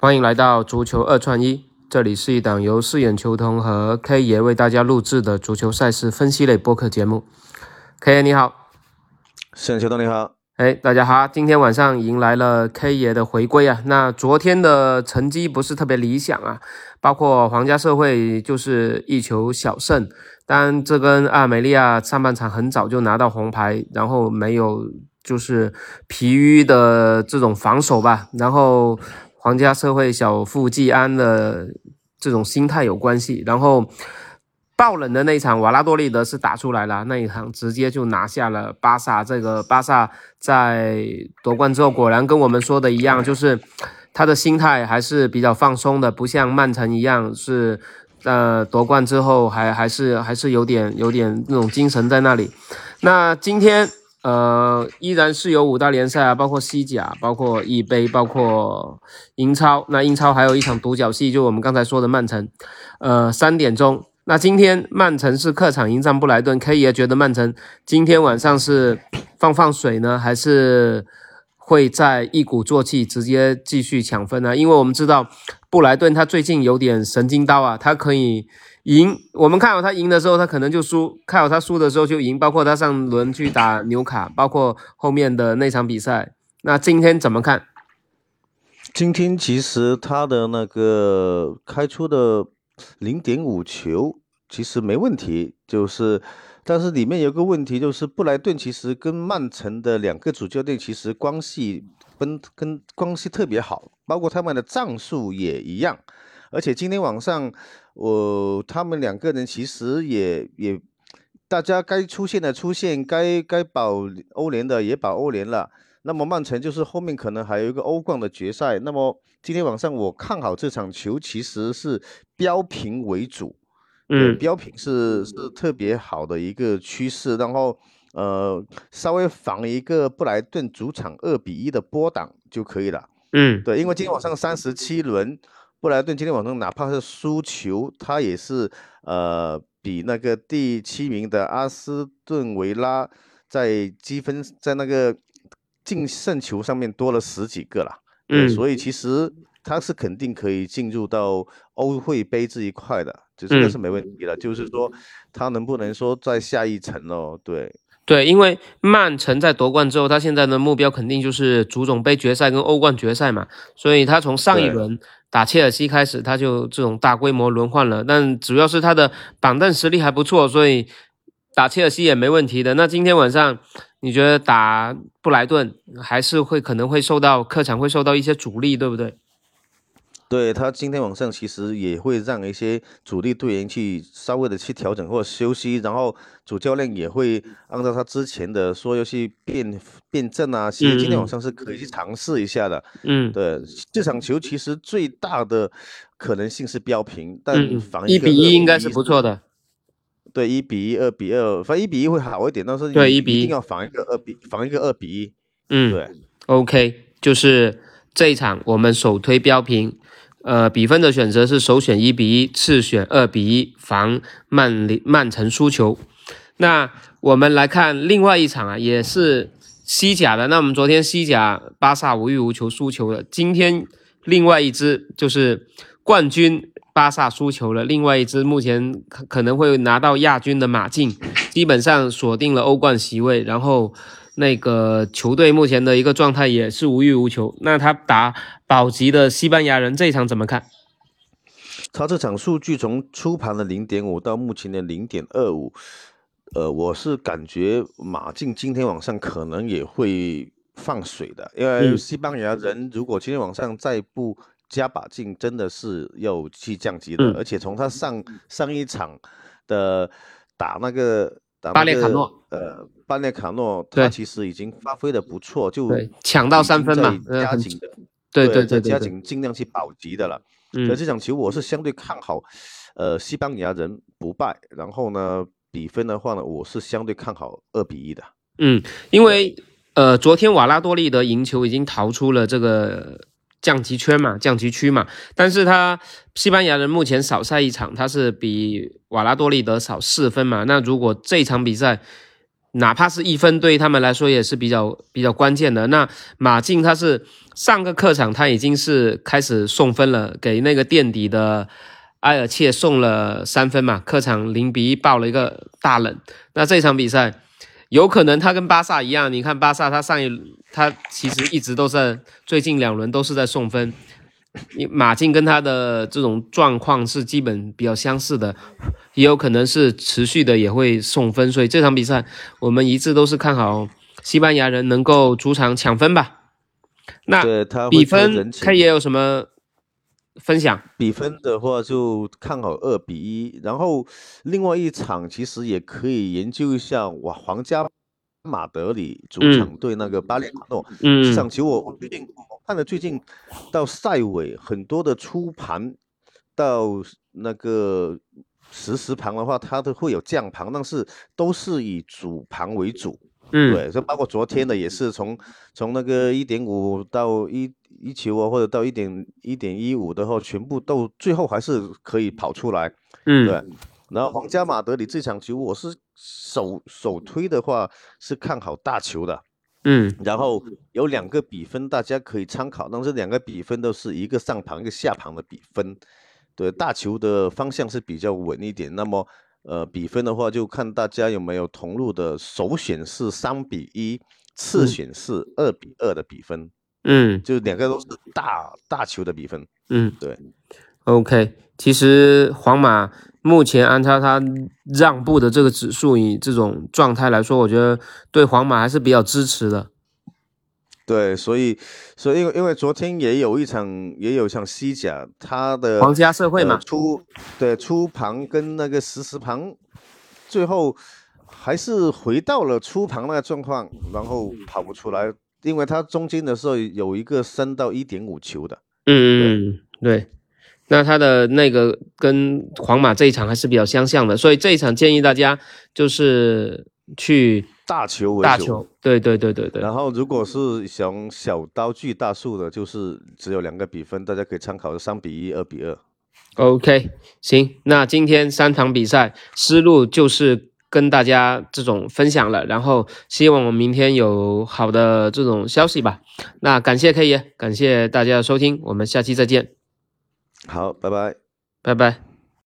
欢迎来到足球二串一，这里是一档由四眼球童和 K 爷为大家录制的足球赛事分析类播客节目。K 爷你好，四眼球童你好，哎，大家好，今天晚上迎来了 K 爷的回归啊。那昨天的成绩不是特别理想啊，包括皇家社会就是一球小胜，当然这跟阿梅利亚上半场很早就拿到红牌，然后没有就是疲于的这种防守吧，然后。皇家社会小富即安的这种心态有关系，然后爆冷的那一场，瓦拉多利德是打出来了，那一场直接就拿下了巴萨。这个巴萨在夺冠之后，果然跟我们说的一样，就是他的心态还是比较放松的，不像曼城一样是呃夺冠之后还还是还是有点有点那种精神在那里。那今天。呃，依然是有五大联赛啊，包括西甲，包括意杯，包括英超。那英超还有一场独角戏，就我们刚才说的曼城。呃，三点钟。那今天曼城是客场迎战布莱顿，K 爷觉得曼城今天晚上是放放水呢，还是会在一鼓作气直接继续抢分呢？因为我们知道布莱顿他最近有点神经刀啊，他可以。赢，我们看好他赢的时候，他可能就输；看好他输的时候就赢。包括他上轮去打纽卡，包括后面的那场比赛。那今天怎么看？今天其实他的那个开出的零点五球其实没问题，就是，但是里面有个问题，就是布莱顿其实跟曼城的两个主教练其实关系跟跟关系特别好，包括他们的战术也一样。而且今天晚上，我他们两个人其实也也，大家该出现的出现，该该保欧联的也保欧联了。那么曼城就是后面可能还有一个欧冠的决赛。那么今天晚上我看好这场球，其实是标平为主，嗯，标品是是特别好的一个趋势。然后呃，稍微防一个布莱顿主场二比一的波挡就可以了。嗯，对，因为今天晚上三十七轮。布莱顿今天晚上哪怕是输球，他也是呃比那个第七名的阿斯顿维拉在积分在那个净胜球上面多了十几个了。嗯，所以其实他是肯定可以进入到欧会杯这一块的，就这个是没问题的。就是说他能不能说在下一层哦？对对，因为曼城在夺冠之后，他现在的目标肯定就是足总杯决赛跟欧冠决赛嘛，所以他从上一轮。打切尔西开始，他就这种大规模轮换了，但主要是他的板凳实力还不错，所以打切尔西也没问题的。那今天晚上你觉得打布莱顿还是会可能会受到客场会受到一些阻力，对不对？对他今天晚上其实也会让一些主力队员去稍微的去调整或者休息，然后主教练也会按照他之前的说要去变变阵啊，其实今天晚上是可以去尝试一下的。嗯，对，这场球其实最大的可能性是标平，但防一比一应该是不错的。对，一比一、二比二，反正一比一会好一点，但是对一比一定要防一个二比防一个二比一。嗯，对，OK，就是这一场我们首推标平。呃，比分的选择是首选一比一，次选二比一，防曼联曼城输球。那我们来看另外一场啊，也是西甲的。那我们昨天西甲巴萨无欲无求输球了，今天另外一支就是冠军巴萨输球了，另外一支目前可可能会拿到亚军的马竞，基本上锁定了欧冠席位，然后。那个球队目前的一个状态也是无欲无求。那他打保级的西班牙人这一场怎么看？他这场数据从初盘的零点五到目前的零点二五，呃，我是感觉马竞今天晚上可能也会放水的，因为西班牙人如果今天晚上再不加把劲，真的是要去降级的。而且从他上上一场的打那个。巴列卡诺，呃，巴列卡诺，他其实已经发挥的不错，就抢到三分嘛，加紧的，对对对，加紧尽量去保级的了。所以这场球我是相对看好，呃，西班牙人不败。然后呢，比分的话呢，我是相对看好二比一的。嗯，因为呃，昨天瓦拉多利德赢球已经逃出了这个。降级圈嘛，降级区嘛，但是他西班牙人目前少赛一场，他是比瓦拉多利德少四分嘛。那如果这场比赛哪怕是一分，对于他们来说也是比较比较关键的。那马竞他是上个客场他已经是开始送分了，给那个垫底的埃尔切送了三分嘛，客场零比一爆了一个大冷。那这场比赛有可能他跟巴萨一样，你看巴萨他上一他其实一直都在最近两轮都是在送分。马竞跟他的这种状况是基本比较相似的，也有可能是持续的也会送分，所以这场比赛我们一致都是看好西班牙人能够主场抢分吧。那比分他也有什么分享？比分的话就看好二比一，然后另外一场其实也可以研究一下哇，皇家马德里主场对那个巴列卡诺，嗯，这场球我我最近。看了最近到赛尾很多的出盘，到那个实时盘的话，它都会有降盘，但是都是以主盘为主。嗯，对，就包括昨天的也是从从那个一点五到一一球啊，或者到一点一点一五的话，全部都最后还是可以跑出来。嗯，对。然后皇家马德里这场球，我是首首推的话是看好大球的。嗯，然后有两个比分，大家可以参考，但是两个比分都是一个上盘一个下盘的比分。对，大球的方向是比较稳一点。那么，呃，比分的话就看大家有没有同路的首选是三比一，次选是二比二的比分。嗯，就两个都是大大球的比分。嗯，对。OK，其实皇马。目前安插他让步的这个指数，以这种状态来说，我觉得对皇马还是比较支持的。对，所以，所以因为因为昨天也有一场，也有一场西甲，他的皇家社会嘛，出对出盘跟那个实时盘，最后还是回到了出盘那个状况，然后跑不出来，因为他中间的时候有一个升到一点五球的。嗯嗯，对。那他的那个跟皇马这一场还是比较相像的，所以这一场建议大家就是去大球为大球，对对对对对。然后如果是想小刀锯大树的，就是只有两个比分，大家可以参考三比一、二比二。OK，行，那今天三场比赛思路就是跟大家这种分享了，然后希望我们明天有好的这种消息吧。那感谢 K 爷，感谢大家的收听，我们下期再见。好，拜拜，拜拜。